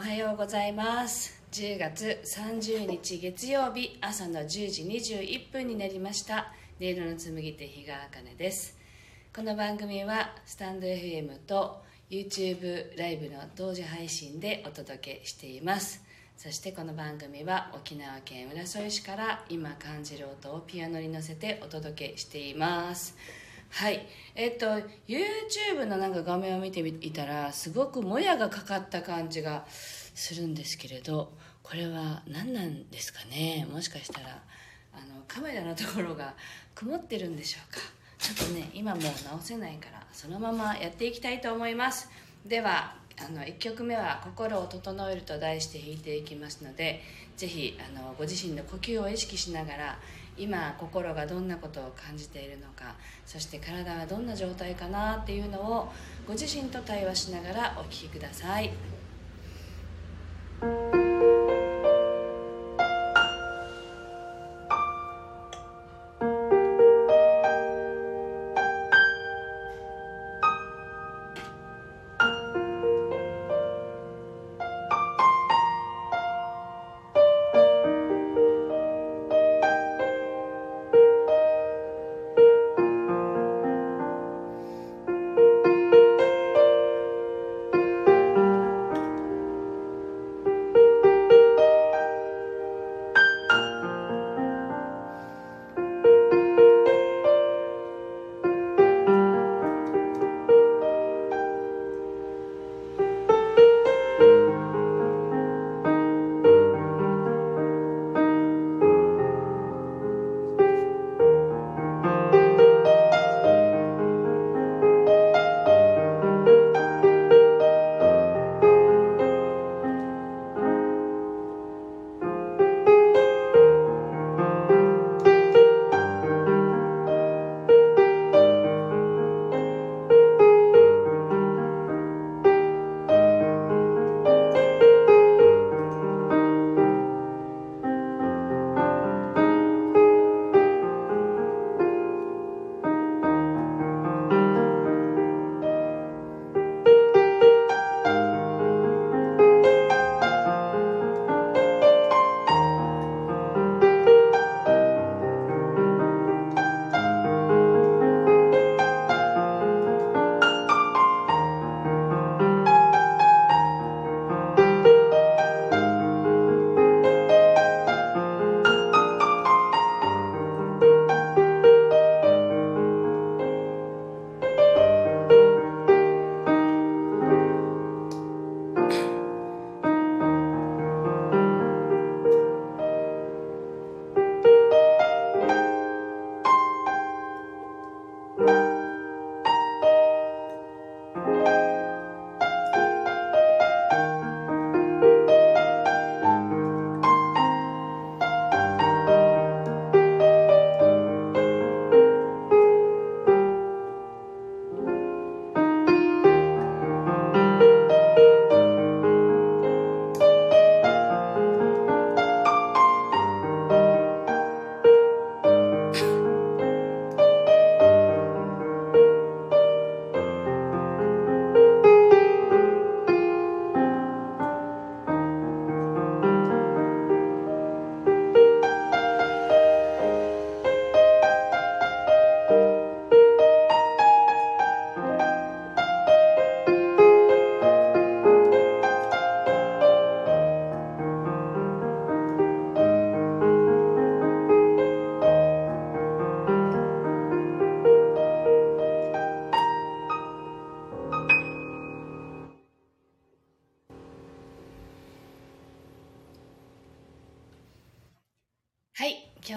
はようございます。10月30日月曜日朝の10時21分になりました。音色の紡手日川茜です。この番組はスタンド FM と YouTube ライブの同時配信でお届けしています。そしてこの番組は沖縄県浦添市から今感じる音をピアノに乗せてお届けしています。はい。えっと YouTube のなんか画面を見ていたらすごくもやがかかった感じがするんですけれどこれは何なんですかね？もしかしたらあのカメラのところが曇ってるんでしょうか？ちょっとね今もう直せないからそのままやっていきたいと思います。ではあの1曲目は「心を整える」と題して弾いていきますのでぜひあのご自身の呼吸を意識しながら今心がどんなことを感じているのかそして体はどんな状態かなっていうのをご自身と対話しながらお聴きください。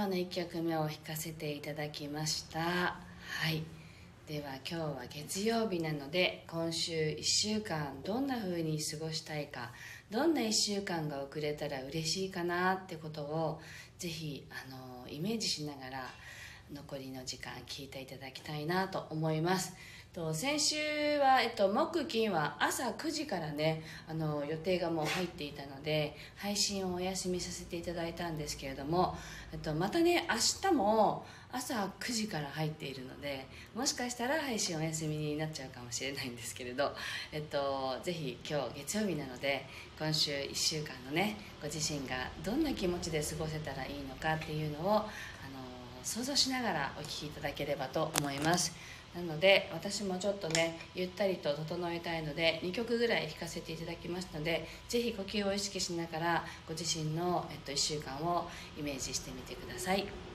今日の1曲目を弾かせていただきました。はい。では今日は月曜日なので今週1週間どんな風に過ごしたいかどんな1週間が遅れたら嬉しいかなってことをぜひあのイメージしながら残りの時間聞いていただきたいなと思います。と先週は、えっと、木金は朝9時からねあの予定がもう入っていたので配信をお休みさせていただいたんですけれども、えっと、またね明日も朝9時から入っているのでもしかしたら配信お休みになっちゃうかもしれないんですけれど、えっと、ぜひ今日月曜日なので今週1週間のねご自身がどんな気持ちで過ごせたらいいのかっていうのをあの想像しながらお聞きいただければと思います。なので私もちょっとねゆったりと整えたいので2曲ぐらい弾かせていただきましたので是非呼吸を意識しながらご自身の、えっと、1週間をイメージしてみてください。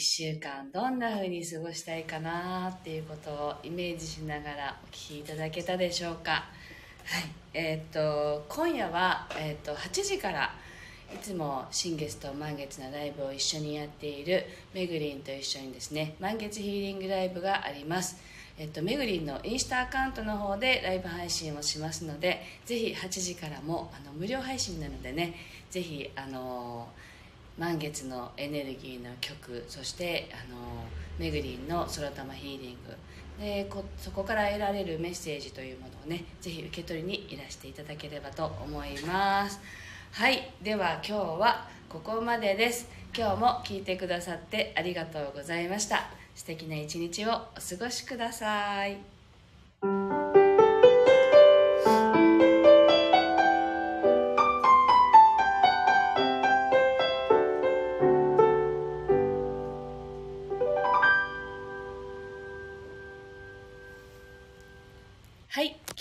週間どんな風に過ごしたいかなっていうことをイメージしながらお聞きいただけたでしょうか。はい。えー、っと今夜は、えー、っと8時からいつも新月と満月のライブを一緒にやっているめぐりんと一緒にですね満月ヒーリングライブがあります。えっと、めぐりんのインスタアカウントの方でライブ配信をしますのでぜひ8時からもあの無料配信なのでねぜひあの満月のエネルギーの曲そしてあのめぐりんの空玉ヒーリング。でこそこから得られるメッセージというものをねぜひ受け取りにいらしていただければと思います。はいでは今日はここまでです。今日も聞いてくださってありがとうございました。素敵な一日をお過ごしください。はい、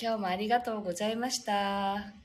今日もありがとうございました。